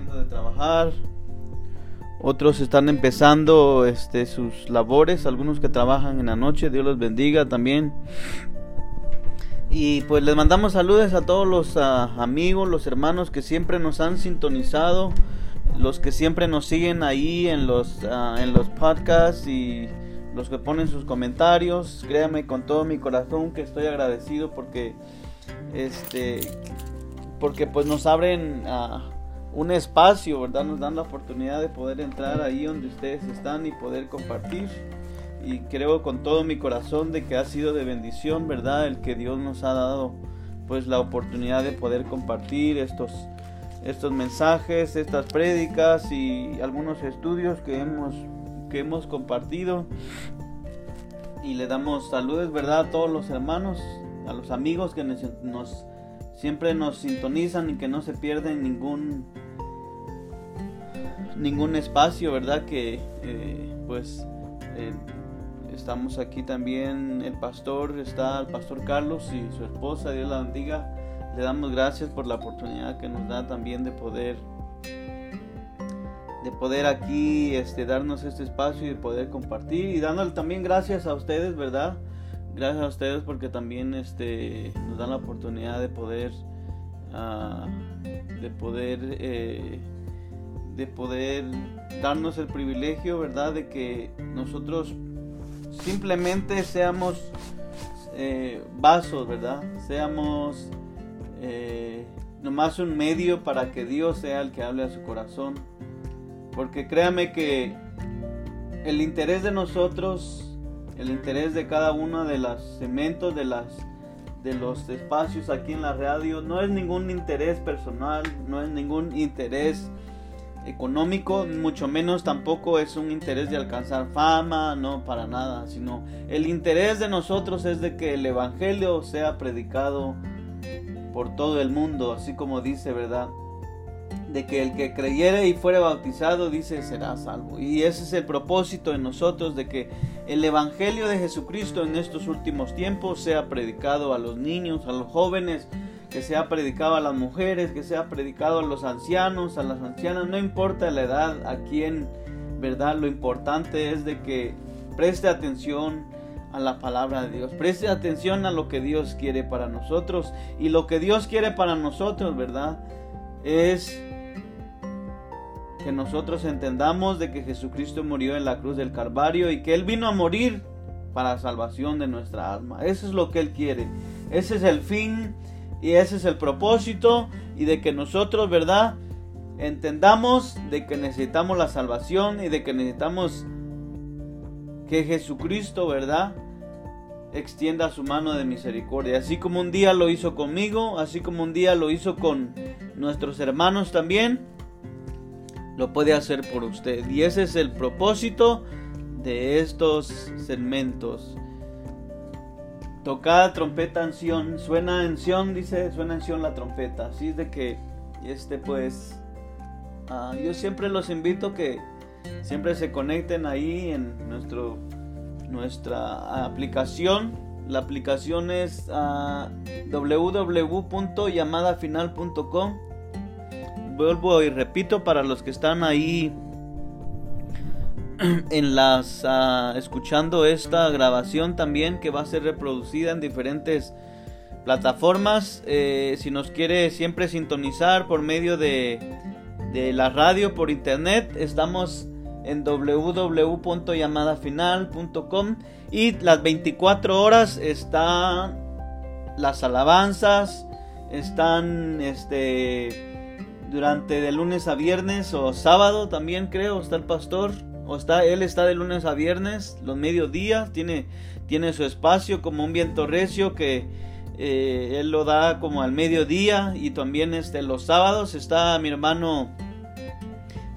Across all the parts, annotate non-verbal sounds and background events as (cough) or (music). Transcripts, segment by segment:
de trabajar, otros están empezando este, sus labores, algunos que trabajan en la noche, Dios los bendiga también. Y pues les mandamos saludos a todos los ah, amigos, los hermanos que siempre nos han sintonizado, los que siempre nos siguen ahí en los, ah, en los podcasts y los que ponen sus comentarios. Créanme con todo mi corazón que estoy agradecido porque este porque pues nos abren uh, un espacio, ¿verdad? Nos dan la oportunidad de poder entrar ahí donde ustedes están y poder compartir. Y creo con todo mi corazón de que ha sido de bendición, ¿verdad? El que Dios nos ha dado pues la oportunidad de poder compartir estos estos mensajes, estas prédicas y algunos estudios que hemos que hemos compartido. Y le damos saludos, ¿verdad? A todos los hermanos, a los amigos que nos siempre nos sintonizan y que no se pierden ningún ningún espacio, ¿verdad? Que eh, pues eh, estamos aquí también, el pastor, está el pastor Carlos y su esposa, Dios la bendiga. Le damos gracias por la oportunidad que nos da también de poder de poder aquí este darnos este espacio y de poder compartir y dándole también gracias a ustedes, ¿verdad? Gracias a ustedes porque también este, nos dan la oportunidad de poder uh, de poder eh, de poder darnos el privilegio verdad de que nosotros simplemente seamos eh, vasos verdad seamos eh, nomás un medio para que Dios sea el que hable a su corazón. Porque créame que el interés de nosotros el interés de cada uno de los segmentos de las de los espacios aquí en la radio no es ningún interés personal, no es ningún interés económico, mucho menos tampoco es un interés de alcanzar fama, no para nada, sino el interés de nosotros es de que el evangelio sea predicado por todo el mundo, así como dice, ¿verdad? De que el que creyere y fuere bautizado, dice, será salvo. Y ese es el propósito de nosotros, de que el Evangelio de Jesucristo en estos últimos tiempos sea predicado a los niños, a los jóvenes, que sea predicado a las mujeres, que sea predicado a los ancianos, a las ancianas, no importa la edad, a quién, ¿verdad? Lo importante es de que preste atención a la palabra de Dios, preste atención a lo que Dios quiere para nosotros y lo que Dios quiere para nosotros, ¿verdad? Es que nosotros entendamos de que Jesucristo murió en la cruz del Calvario y que Él vino a morir para salvación de nuestra alma. Eso es lo que Él quiere. Ese es el fin y ese es el propósito y de que nosotros, ¿verdad? Entendamos de que necesitamos la salvación y de que necesitamos que Jesucristo, ¿verdad? Extienda su mano de misericordia. Así como un día lo hizo conmigo, así como un día lo hizo con nuestros hermanos también lo puede hacer por usted. Y ese es el propósito de estos segmentos. Tocada trompeta en Sion, suena en Sion, dice, suena en Sion la trompeta. Así es de que, este pues, ah, yo siempre los invito que siempre se conecten ahí en nuestro, nuestra aplicación. La aplicación es uh, vuelvo y repito para los que están ahí (clears throat) en las ah, escuchando esta grabación también que va a ser reproducida en diferentes plataformas eh, si nos quiere siempre sintonizar por medio de, de la radio por internet estamos en www.llamadafinal.com y las 24 horas están las alabanzas están este durante de lunes a viernes o sábado también creo está el pastor o está él está de lunes a viernes los mediodías tiene tiene su espacio como un viento recio que eh, él lo da como al mediodía y también este los sábados está mi hermano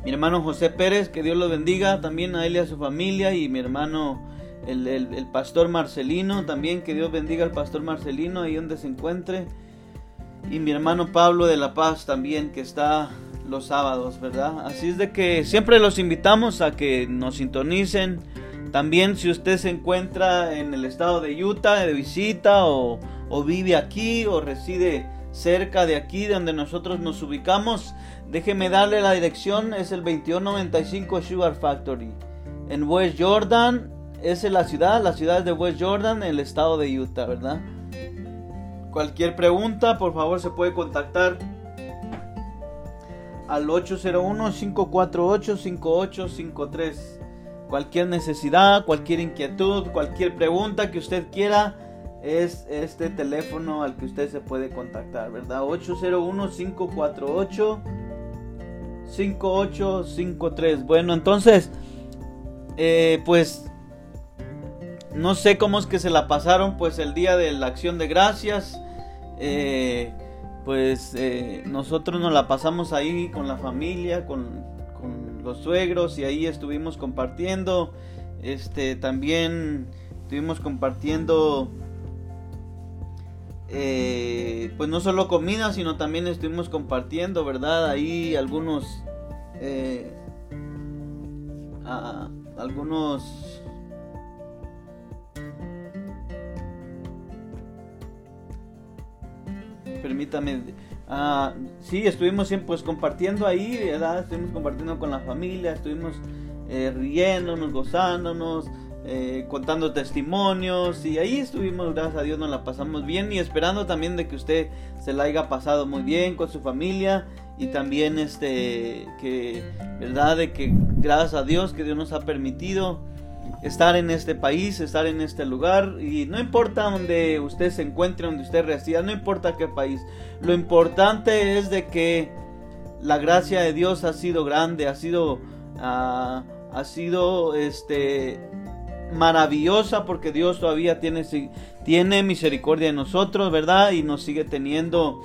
mi hermano José Pérez que Dios lo bendiga también a él y a su familia y mi hermano el, el pastor Marcelino también que Dios bendiga al pastor Marcelino ahí donde se encuentre y mi hermano Pablo de La Paz también que está los sábados, ¿verdad? Así es de que siempre los invitamos a que nos sintonicen. También si usted se encuentra en el estado de Utah de visita o, vive aquí o reside cerca de aquí donde nosotros nos ubicamos, déjeme darle la dirección, es el 2195 Sugar Factory. En West Jordan, es la ciudad, la ciudad de West Jordan, el estado de Utah, ¿verdad? Cualquier pregunta, por favor, se puede contactar al 801-548-5853. Cualquier necesidad, cualquier inquietud, cualquier pregunta que usted quiera, es este teléfono al que usted se puede contactar, ¿verdad? 801-548-5853. Bueno, entonces, eh, pues, no sé cómo es que se la pasaron, pues, el día de la acción de gracias. Eh, pues eh, nosotros nos la pasamos ahí con la familia, con, con, los suegros y ahí estuvimos compartiendo. Este también estuvimos compartiendo eh, pues no solo comida, sino también estuvimos compartiendo, ¿verdad? Ahí algunos, algunos, permítame, ah, sí, estuvimos siempre pues compartiendo ahí, ¿verdad? Estuvimos compartiendo con la familia, estuvimos eh, riéndonos, gozándonos, eh, contando testimonios y ahí estuvimos, gracias a Dios nos la pasamos bien y esperando también de que usted se la haya pasado muy bien con su familia y también este que verdad de que gracias a Dios que Dios nos ha permitido estar en este país, estar en este lugar y no importa donde usted se encuentre, donde usted resida, no importa qué país, lo importante es de que la gracia de Dios ha sido grande, ha sido uh, ha sido este maravillosa porque Dios todavía tiene, tiene misericordia de nosotros, ¿verdad? Y nos sigue teniendo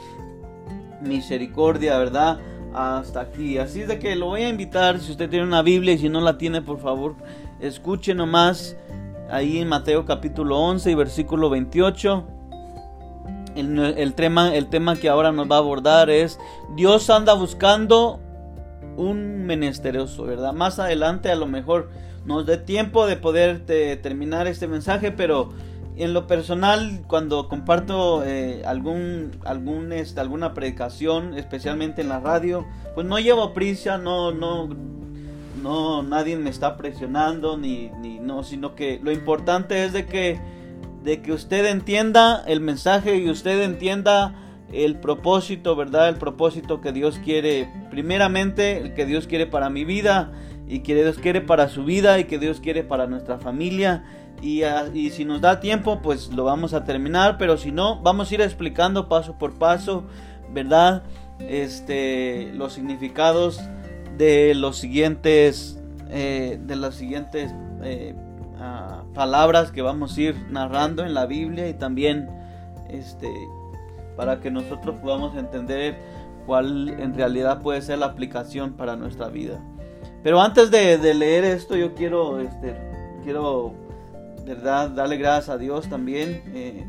misericordia, ¿verdad? Hasta aquí. Así es de que lo voy a invitar, si usted tiene una Biblia y si no la tiene, por favor, escuche nomás ahí en Mateo capítulo 11 y versículo 28. El, tema, el tema que ahora nos va a abordar es Dios anda buscando un menesteroso, ¿verdad? Más adelante a lo mejor nos dé tiempo de poder terminar este mensaje, pero en lo personal, cuando comparto eh, algún, algún, este, alguna predicación, especialmente en la radio, pues no llevo prisa, no, no, no, nadie me está presionando, ni, ni no, sino que lo importante es de que, de que usted entienda el mensaje y usted entienda el propósito, ¿verdad? El propósito que Dios quiere, primeramente, el que Dios quiere para mi vida y que Dios quiere para su vida y que Dios quiere para nuestra familia. Y, ah, y, si nos da tiempo, pues lo vamos a terminar, pero si no, vamos a ir explicando paso por paso, ¿verdad? Este, los significados de los siguientes, eh, de las siguientes ah, palabras que vamos a ir narrando en la Biblia y también, este, para que nosotros podamos entender cuál en realidad puede ser la aplicación para nuestra vida. Pero antes de, leer esto, yo quiero, este, quiero, verdad, darle gracias a Dios también. Eh,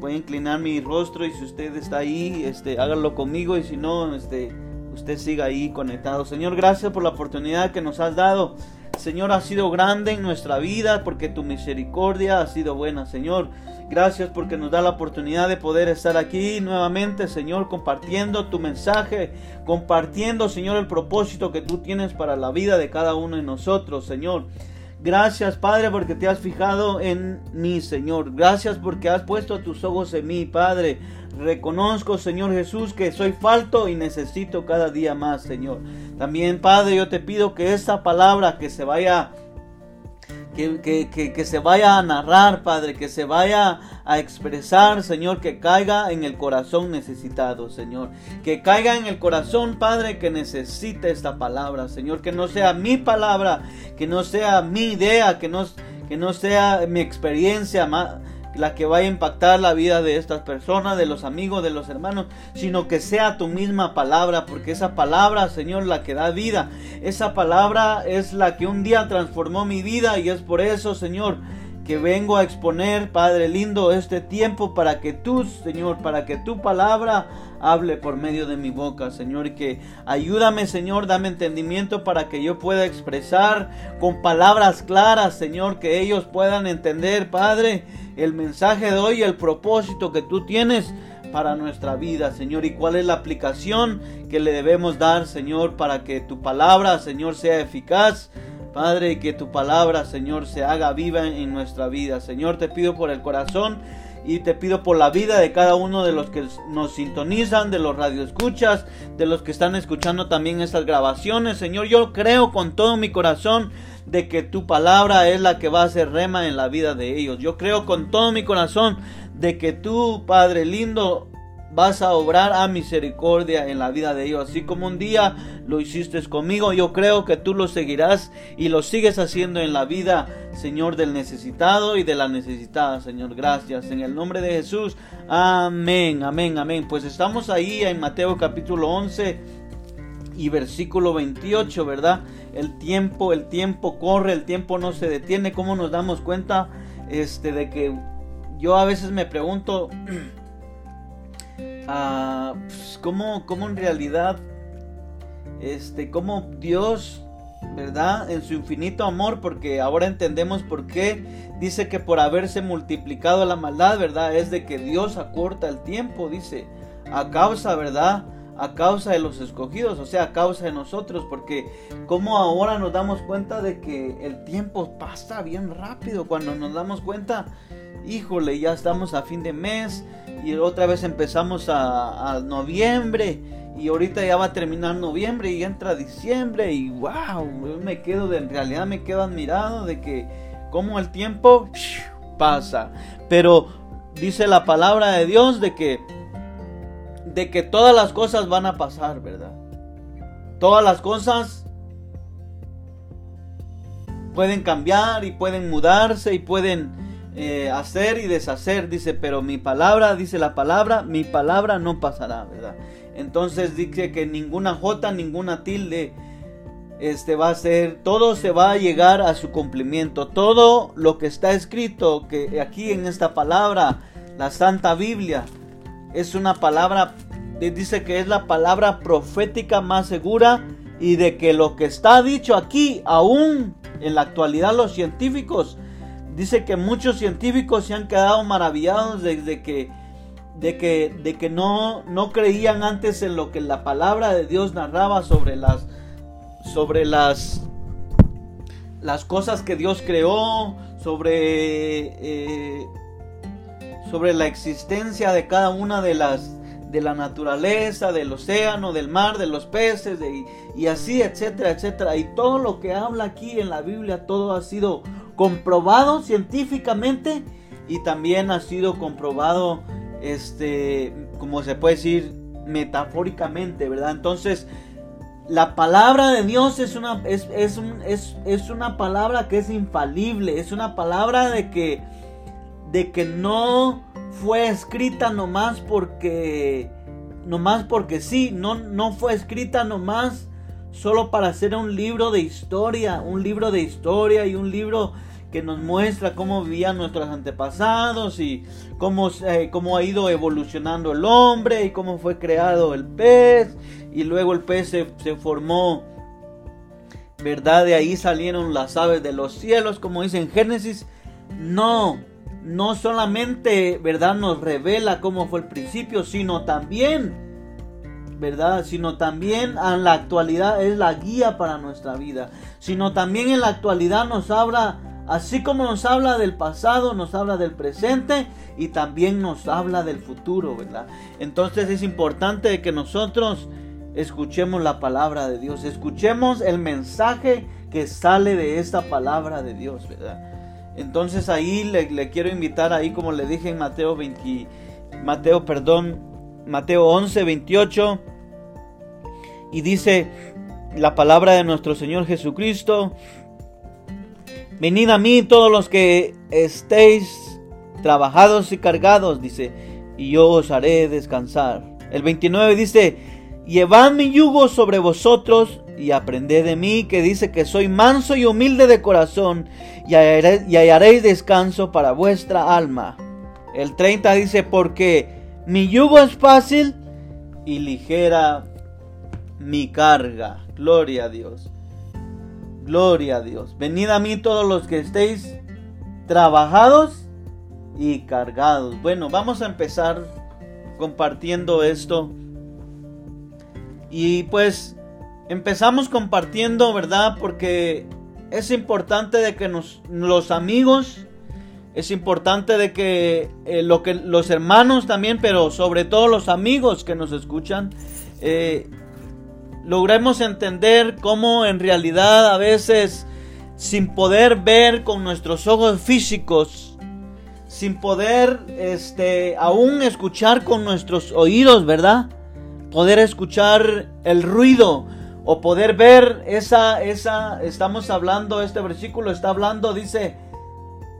voy a inclinar mi rostro y si usted está ahí, este, hágalo conmigo y si no, este, usted siga ahí conectado. Señor, gracias por la oportunidad que nos has dado. Señor, ha sido grande en nuestra vida porque tu misericordia ha sido buena, Señor. Gracias porque nos da la oportunidad de poder estar aquí nuevamente, Señor, compartiendo tu mensaje, compartiendo, Señor, el propósito que tú tienes para la vida de cada uno de nosotros, Señor. Gracias, Padre, porque te has fijado en mí, Señor. Gracias porque has puesto tus ojos en mí, Padre. Reconozco, Señor Jesús, que soy falto y necesito cada día más, Señor. También, Padre, yo te pido que esta palabra que se vaya que, se vaya a narrar, Padre, que se vaya a expresar, Señor, que caiga en el corazón necesitado, Señor. Que caiga en el corazón, Padre, que necesite esta palabra, Señor. Que no sea mi palabra, que no sea mi idea, que no, que no sea mi experiencia, la que vaya a impactar la vida de estas personas, de los amigos, de los hermanos, sino que sea tu misma palabra, porque esa palabra, Señor, la que da vida, esa palabra es la que un día transformó mi vida y es por eso, Señor, que vengo a exponer, Padre lindo, este tiempo para que tú, Señor, para que tu palabra hable por medio de mi boca, Señor, y que ayúdame, Señor, dame entendimiento para que yo pueda expresar con palabras claras, Señor, que ellos puedan entender, Padre, el mensaje de hoy, el propósito que tú tienes para nuestra vida, Señor, y cuál es la aplicación que le debemos dar, Señor, para que tu palabra, Señor, sea eficaz. Padre, que tu palabra, Señor, se haga viva en nuestra vida. Señor, te pido por el corazón y te pido por la vida de cada uno de los que nos sintonizan, de los radioescuchas, de los que están escuchando también estas grabaciones. Señor, yo creo con todo mi corazón de que tu palabra es la que va a ser rema en la vida de ellos. Yo creo con todo mi corazón de que tú, Padre lindo, vas a obrar a misericordia en la vida de ellos. Así como un día lo hiciste conmigo, yo creo que tú lo seguirás y lo sigues haciendo en la vida, Señor, del necesitado y de la necesitada, Señor. Gracias. En el nombre de Jesús. Amén, amén, amén. Pues estamos ahí en Mateo capítulo 11 y versículo 28, ¿verdad? El tiempo, el tiempo corre, el tiempo no se detiene. ¿Cómo nos damos cuenta este de que yo a veces me pregunto (clears throat) uh, pues, cómo, cómo, en realidad, este, cómo Dios, ¿verdad? En su infinito amor, porque ahora entendemos por qué dice que por haberse multiplicado la maldad, ¿verdad? Es de que Dios acorta el tiempo, dice, a causa, ¿verdad? A causa de los escogidos, o sea, a causa de nosotros, porque como ahora nos damos cuenta de que el tiempo pasa bien rápido, cuando nos damos cuenta, híjole, ya estamos a fin de mes, y otra vez empezamos a, noviembre y ahorita ya va a terminar noviembre y entra diciembre y wow, me quedo de, en realidad me quedo admirado de que como el tiempo pasa, pero dice la palabra de Dios de que de que todas las cosas van a pasar, ¿verdad? Todas las cosas pueden cambiar y pueden mudarse y pueden eh, hacer y deshacer, dice, pero mi palabra, dice la palabra, mi palabra no pasará, ¿verdad? Entonces dice que ninguna jota, ninguna tilde, este va a ser, todo se va a llegar a su cumplimiento, todo lo que está escrito, que aquí en esta palabra, la Santa Biblia, es una palabra, dice que es la palabra profética más segura y de que lo que está dicho aquí, aún en la actualidad los científicos, Dice que muchos científicos se han quedado maravillados desde que, de que, de que no, no creían antes en lo que la palabra de Dios narraba sobre las, sobre las, las cosas que Dios creó, sobre, eh, sobre la existencia de cada una de las de la naturaleza, del océano, del mar, de los peces, y así, etcétera, etcétera. Y todo lo que habla aquí en la Biblia, todo ha sido comprobado científicamente y también ha sido comprobado, este, como se puede decir, metafóricamente, ¿verdad? Entonces, la palabra de Dios es una, es, es, es, una palabra que es infalible, es una palabra de que, de que no fue escrita nomás porque, nomás porque sí, no, no fue escrita nomás solo para hacer un libro de historia, un libro de historia y un libro que nos muestra cómo vivían nuestros antepasados y cómo, eh, cómo ha ido evolucionando el hombre y cómo fue creado el pez y luego el pez se, se formó, ¿verdad? De ahí salieron las aves de los cielos, como dice en Génesis. No, no solamente, ¿verdad? Nos revela cómo fue el principio, sino también ¿verdad? Sino también en la actualidad es la guía para nuestra vida. Sino también en la actualidad nos habla, así como nos habla del pasado, nos habla del presente y también nos habla del futuro, ¿verdad? Entonces es importante que nosotros escuchemos la palabra de Dios, escuchemos el mensaje que sale de esta palabra de Dios, ¿verdad? Entonces ahí le, quiero invitar ahí como le dije en Mateo 20, Mateo, perdón, Mateo 11, 28 y dice la palabra de nuestro Señor Jesucristo, venid a mí todos los que estéis trabajados y cargados, dice, y yo os haré descansar. El 29 dice, llevad mi yugo sobre vosotros y aprended de mí, que dice que soy manso y humilde de corazón, y hallaréis descanso para vuestra alma. El 30 dice, porque mi yugo es fácil y ligera mi carga. Gloria a Dios. Gloria a Dios. Venid a mí todos los que estéis trabajados y cargados. Bueno, vamos a empezar compartiendo esto. Y pues empezamos compartiendo, ¿verdad? Porque es importante de que nos, los amigos, es importante de que, eh, lo que los hermanos también, pero sobre todo los amigos que nos escuchan, eh, logremos entender cómo en realidad a veces sin poder ver con nuestros ojos físicos, sin poder este aún escuchar con nuestros oídos, ¿verdad? Poder escuchar el ruido o poder ver esa esa estamos hablando este versículo está hablando dice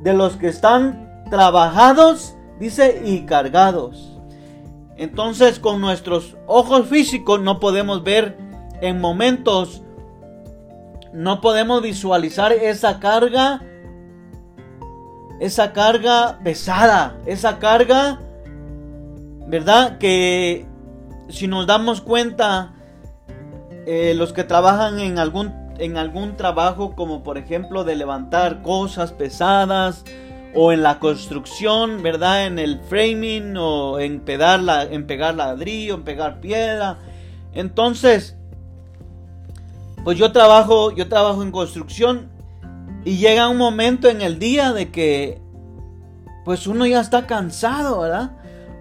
de los que están trabajados, dice y cargados. Entonces, con nuestros ojos físicos no podemos ver en momentos no podemos visualizar esa carga, esa carga pesada, esa carga, ¿verdad? Que si nos damos cuenta, eh, los que trabajan en algún, en algún trabajo, como por ejemplo de levantar cosas pesadas, o en la construcción, ¿verdad? En el framing, o en, pegar en pegar ladrillo, en pegar piedra. Entonces, pues yo trabajo, yo trabajo en construcción y llega un momento en el día de que pues uno ya está cansado, ¿verdad?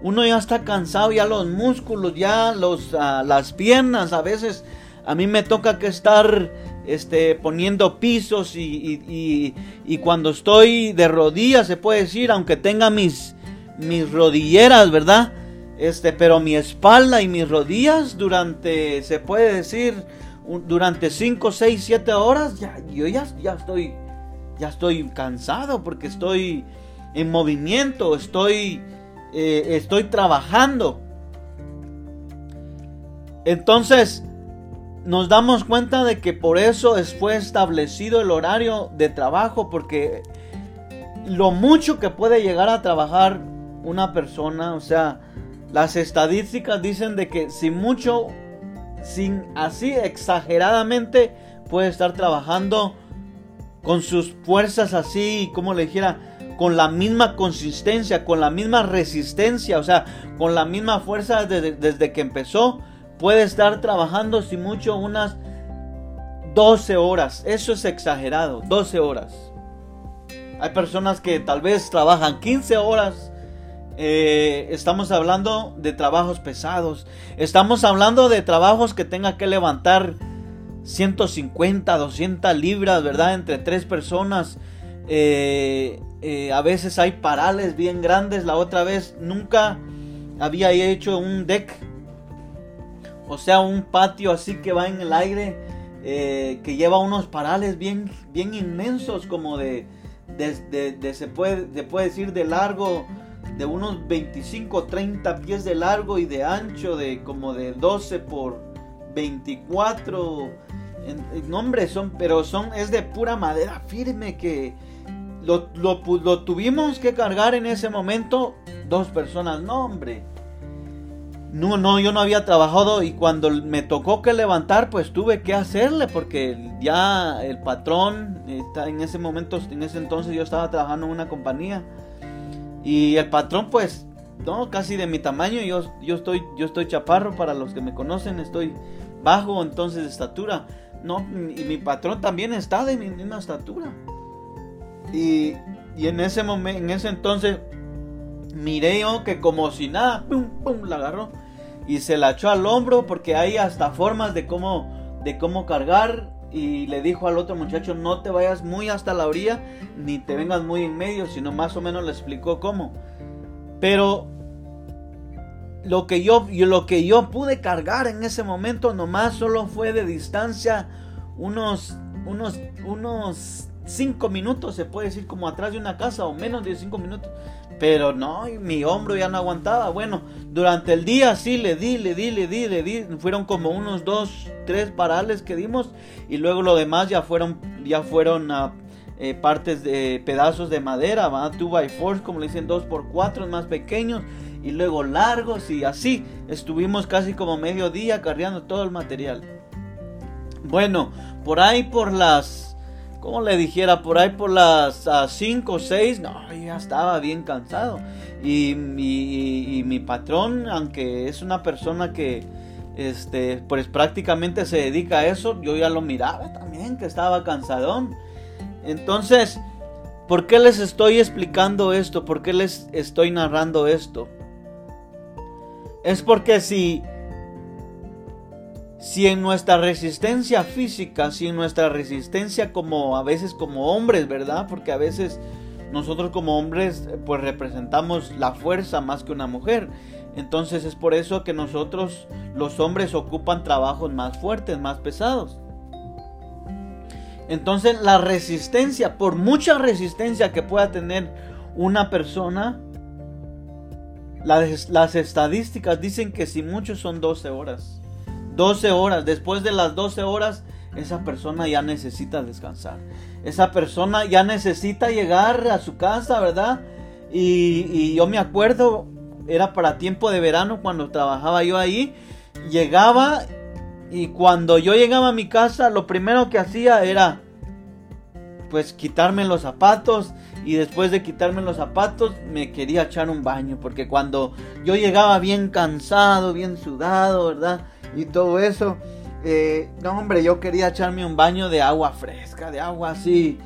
Uno ya está cansado, ya los músculos, ya los, ah, las piernas, a veces a mí me toca que estar este, poniendo pisos y, y, cuando estoy de rodillas, se puede decir, aunque tenga mis, mis rodilleras, ¿verdad? Este, pero mi espalda y mis rodillas durante, se puede decir, durante 5, 6, 7 horas, ya, yo ya, ya, estoy, ya estoy cansado porque estoy en movimiento, estoy, eh, estoy trabajando. Entonces, nos damos cuenta de que por eso fue establecido el horario de trabajo, porque lo mucho que puede llegar a trabajar una persona, o sea, las estadísticas dicen de que si mucho sin así exageradamente puede estar trabajando con sus fuerzas así, como le dijera, con la misma consistencia, con la misma resistencia, o sea, con la misma fuerza desde, desde que empezó, puede estar trabajando sin mucho unas 12 horas. Eso es exagerado, 12 horas. Hay personas que tal vez trabajan 15 horas eh, estamos hablando de trabajos pesados. Estamos hablando de trabajos que tenga que levantar 150, 200 libras, ¿verdad? Entre tres personas. Eh, eh, a veces hay parales bien grandes. La otra vez nunca había hecho un deck. O sea, un patio así que va en el aire. que lleva unos parales bien, bien inmensos. Como de, de, se, puede, se puede decir de largo de unos 25 30 pies de largo y de ancho de como de 12 por 24 en, son pero son es de pura madera firme que lo, lo, tuvimos que cargar en ese momento dos personas no hombre no, no, yo no había trabajado y cuando me tocó que levantar, pues tuve que hacerle porque ya el patrón, en ese momento, en ese entonces yo estaba trabajando en una compañía y el patrón, pues, no, casi de mi tamaño. Yo, yo, estoy, yo estoy chaparro para los que me conocen, estoy bajo entonces de estatura. No, y mi patrón también está de mi misma estatura. Y, y en ese momento, en ese entonces, miré yo que como si nada, pum, pum, la agarró. Y se la echó al hombro porque hay hasta formas de cómo, de cómo cargar y le dijo al otro muchacho no te vayas muy hasta la orilla ni te vengas muy en medio, sino más o menos le explicó cómo. Pero lo que yo, lo que yo pude cargar en ese momento nomás solo fue de distancia unos unos unos 5 minutos, se puede decir como atrás de una casa o menos de 5 minutos. Pero no, mi hombro ya no aguantaba. Bueno, durante el día sí le di, le di, le di, le di. Fueron como unos dos, tres parales que dimos. Y luego lo demás ya fueron, ya fueron eh, partes de pedazos de madera, ¿va? 2x4, como le dicen, 2x4 más pequeños. Y luego largos y así. Estuvimos casi como medio día cargando todo el material. Bueno, por ahí por las como le dijera, por ahí por las 5 o 6, no, ya estaba bien cansado. Y, y, mi patrón, aunque es una persona que este, pues prácticamente se dedica a eso, yo ya lo miraba también, que estaba cansadón. Entonces, ¿por qué les estoy explicando esto? ¿Por qué les estoy narrando esto? Es porque si si en nuestra resistencia física, si en nuestra resistencia como a veces como hombres, ¿verdad? Porque a veces nosotros como hombres pues representamos la fuerza más que una mujer. Entonces es por eso que nosotros los hombres ocupan trabajos más fuertes, más pesados. Entonces la resistencia, por mucha resistencia que pueda tener una persona, las, las estadísticas dicen que si muchos son 12 horas. 12 horas. Después de las 12 horas, esa persona ya necesita descansar. Esa persona ya necesita llegar a su casa, ¿verdad? Y, yo me acuerdo, era para tiempo de verano cuando trabajaba yo ahí. Llegaba y cuando yo llegaba a mi casa, lo primero que hacía era pues quitarme los zapatos y después de quitarme los zapatos me quería echar un baño porque cuando yo llegaba bien cansado, bien sudado, ¿verdad? Y todo eso. Eh, no, hombre, yo quería echarme un baño de agua fresca, de agua así.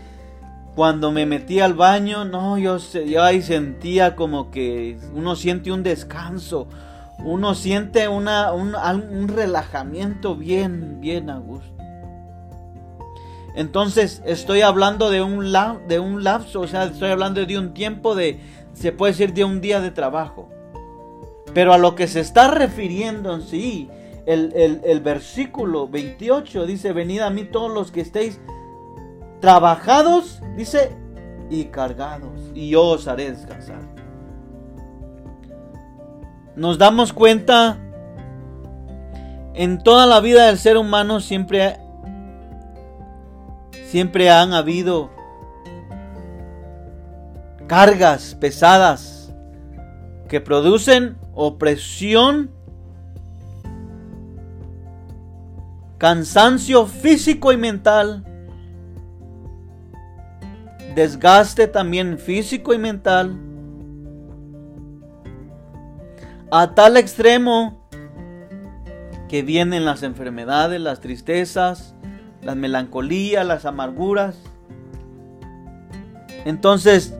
Cuando me metí al baño, no, yo, yo ahí sentía como que uno siente un descanso, uno siente una, un, un relajamiento bien, bien a gusto. Entonces estoy hablando de un, la, de un lapso, o sea, estoy hablando de un tiempo de, se puede decir, de un día de trabajo. Pero a lo que se está refiriendo en sí el, versículo 28 dice, venid a mí todos los que estéis trabajados, dice, y cargados, y yo os haré descansar. Nos damos cuenta, en toda la vida del ser humano siempre, siempre han habido cargas pesadas que producen opresión cansancio físico y mental, desgaste también físico y mental, a tal extremo que vienen las enfermedades, las tristezas, las melancolías, las amarguras. Entonces,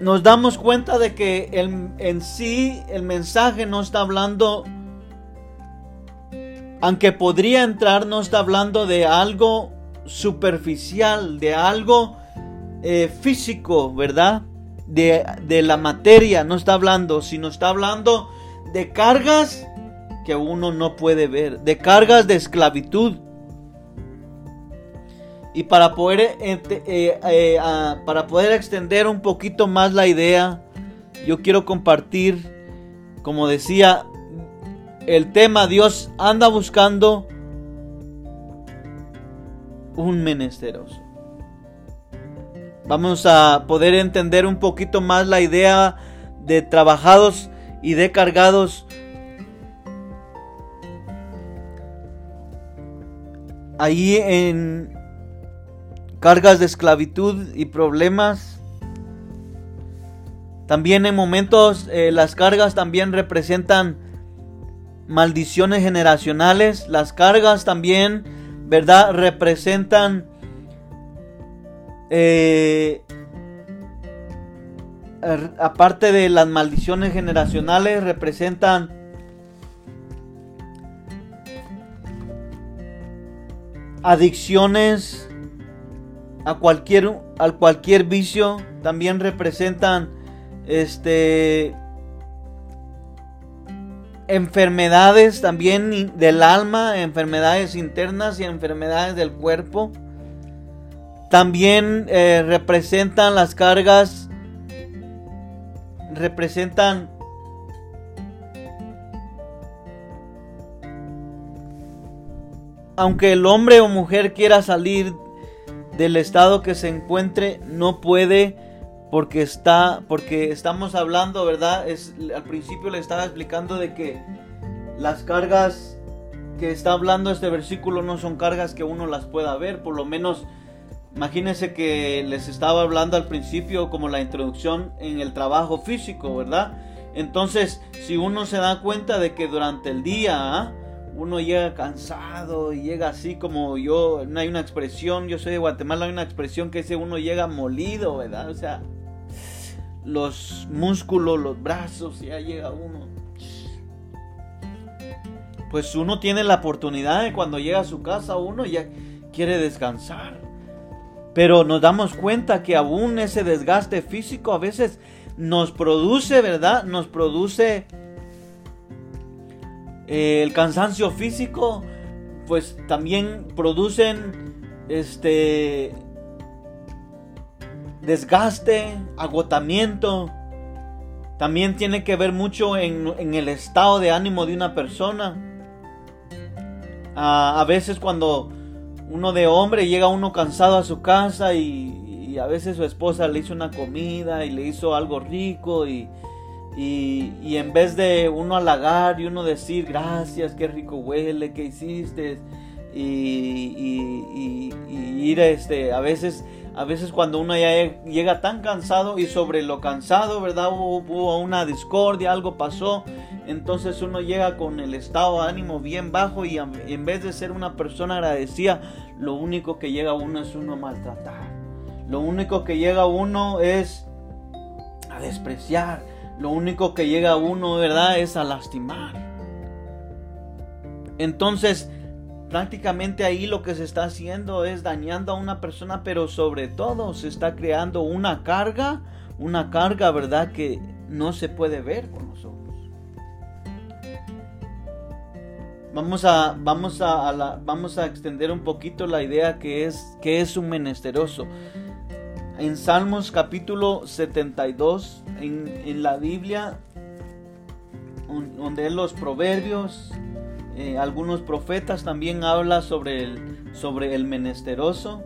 nos damos cuenta de que en sí el mensaje no está hablando, aunque podría entrar, no está hablando de algo superficial, de algo eh, físico, ¿verdad? De, de la materia, no está hablando, sino está hablando de cargas que uno no puede ver, de cargas de esclavitud y para poder, eh, eh, para poder extender un poquito más la idea, yo quiero compartir, como decía, el tema Dios anda buscando un menesteroso. Vamos a poder entender un poquito más la idea de trabajados y de cargados. Ahí en cargas de esclavitud y problemas. También en momentos eh, las cargas también representan maldiciones generacionales. Las cargas también, ¿verdad? Representan eh, aparte de las maldiciones generacionales, representan adicciones a cualquier, a cualquier vicio, también representan este enfermedades también del alma, enfermedades internas y enfermedades del cuerpo. También eh, representan las cargas, representan aunque el hombre o mujer quiera salir del estado que se encuentre no puede porque está porque estamos hablando, ¿verdad? Es al principio le estaba explicando de que las cargas que está hablando este versículo no son cargas que uno las pueda ver, por lo menos imagínense que les estaba hablando al principio como la introducción en el trabajo físico, ¿verdad? Entonces, si uno se da cuenta de que durante el día ¿ah? Uno llega cansado y llega así como yo, hay una expresión, yo soy de Guatemala, hay una expresión que dice uno llega molido, ¿verdad? O sea, los músculos, los brazos, ya llega uno pues uno tiene la oportunidad de cuando llega a su casa uno ya quiere descansar. Pero nos damos cuenta que aún ese desgaste físico a veces nos produce, ¿verdad? Nos produce eh, el cansancio físico, pues también producen este desgaste, agotamiento. También tiene que ver mucho en, el estado de ánimo de una persona a, veces cuando uno de hombre llega uno cansado a su casa y, a veces su esposa le hizo una comida y le hizo algo rico y, y, en vez de uno halagar y uno decir gracias, qué rico huele, qué hiciste y, ir este, a veces a veces cuando uno ya llega tan cansado y sobre lo cansado, ¿verdad? Hubo, una discordia, algo pasó, entonces uno llega con el estado de ánimo bien bajo y en vez de ser una persona agradecida, lo único que llega a uno es uno maltratar. Lo único que llega a uno es a despreciar. Lo único que llega a uno, ¿verdad? Es a lastimar. Entonces, prácticamente ahí lo que se está haciendo es dañando a una persona, pero sobre todo se está creando una carga, una carga, ¿verdad? Que no se puede ver con nosotros. Vamos a, vamos a, vamos a extender un poquito la idea que es, que es un menesteroso. En Salmos capítulo 72, en, en la Biblia, donde los proverbios, eh, algunos profetas también habla sobre el, sobre el menesteroso.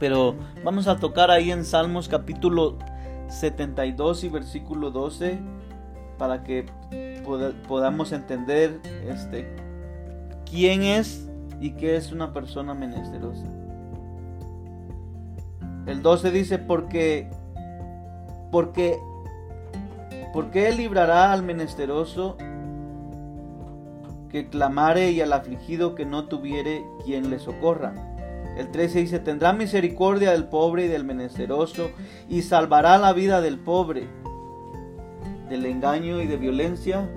Pero vamos a tocar ahí en Salmos capítulo 72 y versículo 12 para que podamos entender este, quién es y qué es una persona menesterosa. El 12 dice, porque, porque, porque Él librará al menesteroso que clamare y al afligido que no tuviere quien le socorra. El 13 dice, tendrá misericordia del pobre y del menesteroso y salvará la vida del pobre, del engaño y de violencia.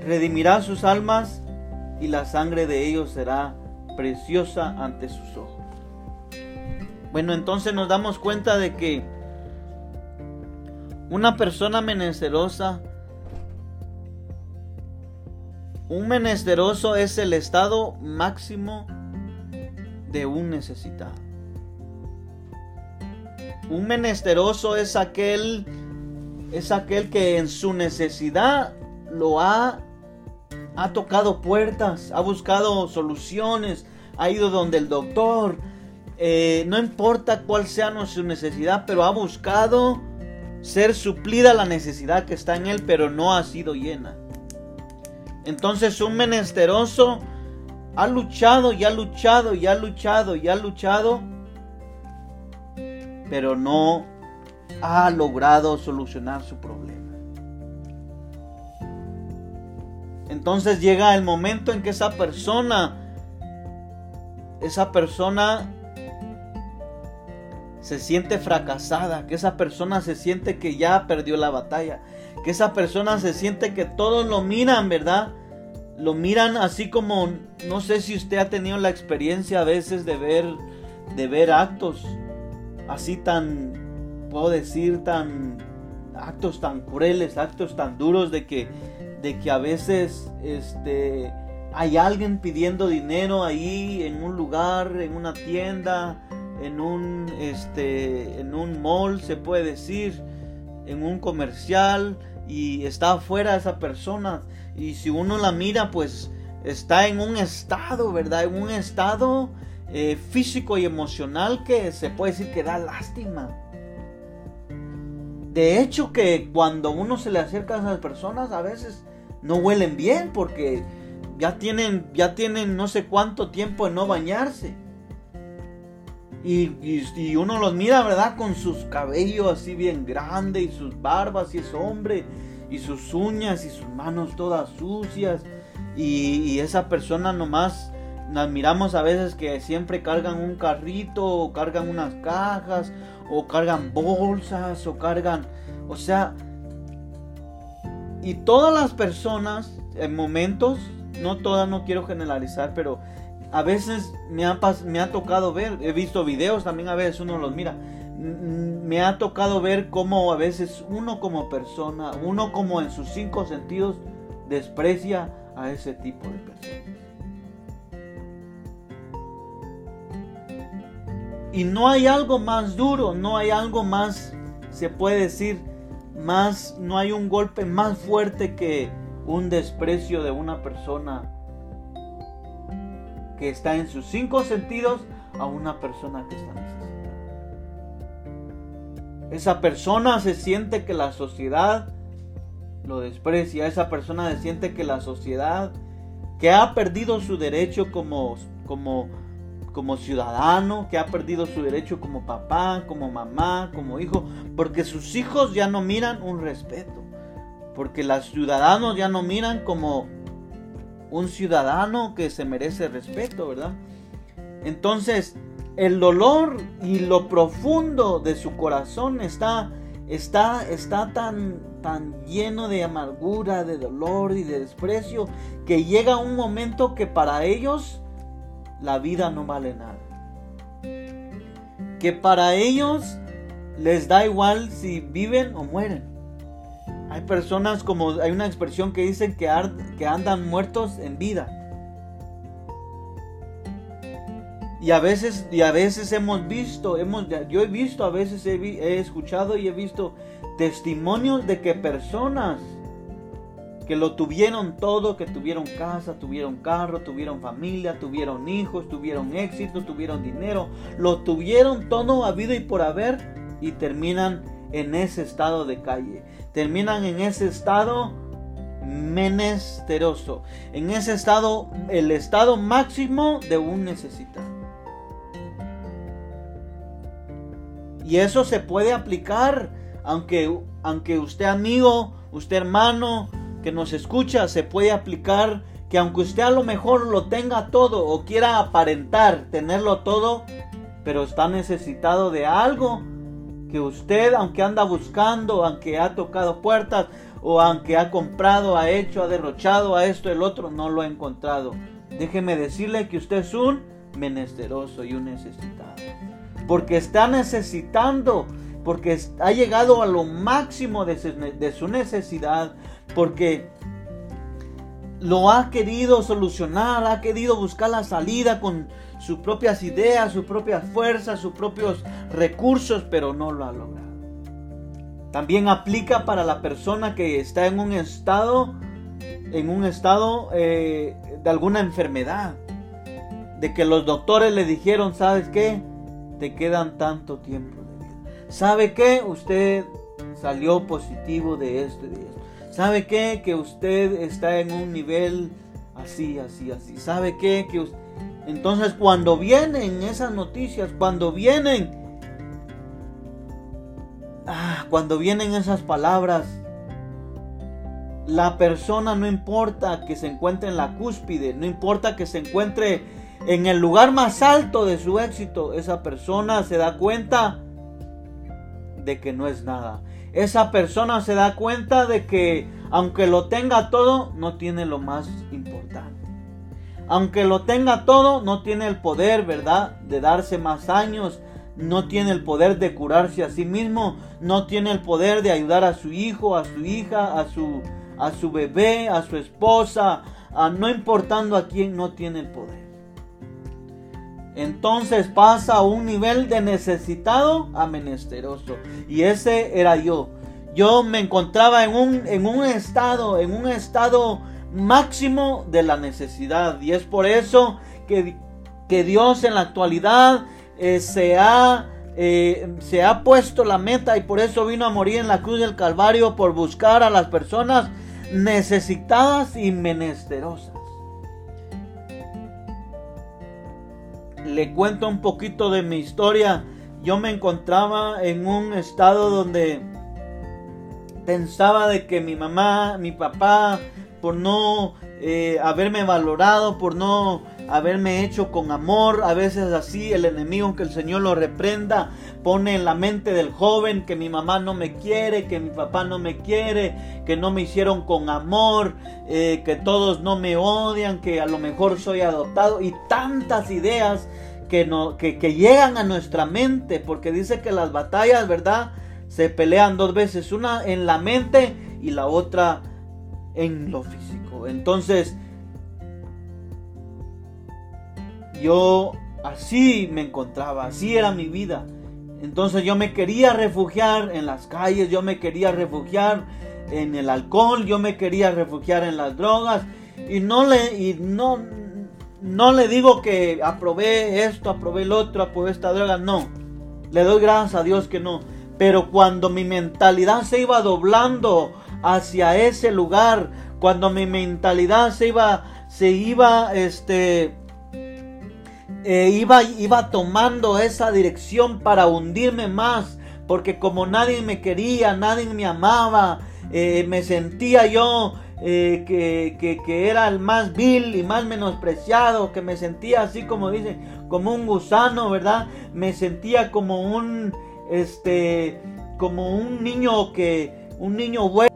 Redimirá sus almas y la sangre de ellos será preciosa ante sus ojos. Bueno, entonces nos damos cuenta de que una persona menesterosa, un menesteroso es el estado máximo de un necesitado. Un menesteroso es aquel es aquel que en su necesidad lo ha ha tocado puertas, ha buscado soluciones, ha ido donde el doctor, eh, no importa cuál sea su necesidad, pero ha buscado ser suplida la necesidad que está en él, pero no ha sido llena. Entonces un menesteroso ha luchado y ha luchado y ha luchado y ha luchado, pero no ha logrado solucionar su problema. Entonces llega el momento en que esa persona, esa persona se siente fracasada, que esa persona se siente que ya perdió la batalla, que esa persona se siente que todos lo miran, ¿verdad? Lo miran así como, no sé si usted ha tenido la experiencia a veces de ver, de ver actos así tan, puedo decir, tan, actos tan crueles, actos tan duros de que, de que a veces, este, hay alguien pidiendo dinero ahí en un lugar, en una tienda, en un, este, en un mall, se puede decir, en un comercial y está afuera esa persona. Y si uno la mira, pues está en un estado, ¿verdad? En un estado eh, físico y emocional que se puede decir que da lástima. de hecho que cuando uno se le acerca a esas personas a veces no huelen bien porque ya tienen, ya tienen no sé cuánto tiempo de no bañarse. Y, y, uno los mira, ¿verdad? Con sus cabellos así bien grandes y sus barbas y es hombre y sus uñas y sus manos todas sucias. Y, y esa persona nomás nos miramos a veces que siempre cargan un carrito o cargan unas cajas o cargan bolsas o cargan, o sea, y todas las personas en momentos, no todas, no quiero generalizar, pero a veces me ha, tocado ver, he visto videos también a veces uno los mira, me ha tocado ver cómo a veces uno como persona, uno como en sus cinco sentidos, desprecia a ese tipo de personas. Y no hay algo más duro, no hay algo más, se puede decir, más, no hay un golpe más fuerte que un desprecio de una persona que está en sus cinco sentidos a una persona que está necesitada. Esa persona se siente que la sociedad lo desprecia, esa persona se siente que la sociedad que ha perdido su derecho como, como como ciudadano, que ha perdido su derecho como papá, como mamá, como hijo, porque sus hijos ya no miran un respeto, porque los ciudadanos ya no miran como un ciudadano que se merece respeto, ¿verdad? Entonces, el dolor y lo profundo de su corazón está está está tan tan lleno de amargura, de dolor y de desprecio que llega un momento que para ellos la vida no vale nada. Que para ellos les da igual si viven o mueren. Hay personas como hay una expresión que dicen que, que andan muertos en vida. Y a veces, y a veces hemos visto, hemos, yo he visto, a veces he escuchado y he visto testimonios de que personas que lo tuvieron todo, que tuvieron casa, tuvieron carro, tuvieron familia, tuvieron hijos, tuvieron éxito, tuvieron dinero, lo tuvieron todo habido y por haber y terminan en ese estado de calle, terminan en ese estado menesteroso, en ese estado, el estado máximo de un necesitado. Y eso se puede aplicar, aunque, aunque usted amigo, usted hermano, que nos escucha se puede aplicar que aunque usted a lo mejor lo tenga todo o quiera aparentar tenerlo todo, pero está necesitado de algo que usted, aunque anda buscando, aunque ha tocado puertas o aunque ha comprado, ha hecho, ha derrochado a esto, el otro, no lo ha encontrado. Déjeme decirle que usted es un menesteroso y un necesitado. Porque está necesitando, porque ha llegado a lo máximo de su necesidad, porque lo ha querido solucionar, ha querido buscar la salida con sus propias ideas, sus propias fuerzas, sus propios recursos, pero no lo ha logrado. También aplica para la persona que está en un estado, en un estado eh, de alguna enfermedad, de que los doctores le dijeron, ¿sabes qué? Te quedan tanto tiempo de vida. ¿Sabe qué? Usted salió positivo de esto y de. ¿Sabe qué? Que usted está en un nivel así, así, así. ¿Sabe qué? Que Entonces cuando vienen esas noticias, cuando vienen... Ah, cuando vienen esas palabras, la persona no importa que se encuentre en la cúspide, no importa que se encuentre en el lugar más alto de su éxito, esa persona se da cuenta de que no es nada esa persona se da cuenta de que aunque lo tenga todo, no tiene lo más importante. Aunque lo tenga todo, no tiene el poder, ¿verdad? De darse más años, no tiene el poder de curarse a sí mismo, no tiene el poder de ayudar a su hijo, a su hija, a su, a su bebé, a su esposa, a no importando a quién, no tiene el poder entonces pasa a un nivel de necesitado a menesteroso. Y ese era yo. Yo me encontraba en un, en un estado, en un estado máximo de la necesidad. Y es por eso que, que Dios en la actualidad eh, se ha eh, se ha puesto la meta y por eso vino a morir en la cruz del Calvario por buscar a las personas necesitadas y menesterosas. Le cuento un poquito de mi historia. Yo me encontraba en un estado donde pensaba de que mi mamá, mi papá, por no eh, haberme valorado, por no haberme hecho con amor. A veces así el enemigo, que el Señor lo reprenda, pone en la mente del joven que mi mamá no me quiere, que mi papá no me quiere, que no me hicieron con amor, eh, que todos no me odian, que a lo mejor soy adoptado y tantas ideas que, no, que, que llegan a nuestra mente, porque dice que las batallas, ¿verdad? Se pelean dos veces, una en la mente y la otra en lo físico. Entonces, yo así me encontraba, así era mi vida. Entonces yo me quería refugiar en las calles, yo me quería refugiar en el alcohol, yo me quería refugiar en las drogas y no le y no no le digo que aprobé esto, aprobé el otro, aprobé esta droga, no. Le doy gracias a Dios que no. Pero cuando mi mentalidad se iba doblando hacia ese lugar, cuando mi mentalidad se iba se iba este eh, iba, iba tomando esa dirección para hundirme más, porque como nadie me quería, nadie me amaba, eh, me sentía yo eh, que, que, era el más vil y más menospreciado, que me sentía así como dicen, como un gusano, ¿verdad? Me sentía como un, este, como un niño que, un niño bueno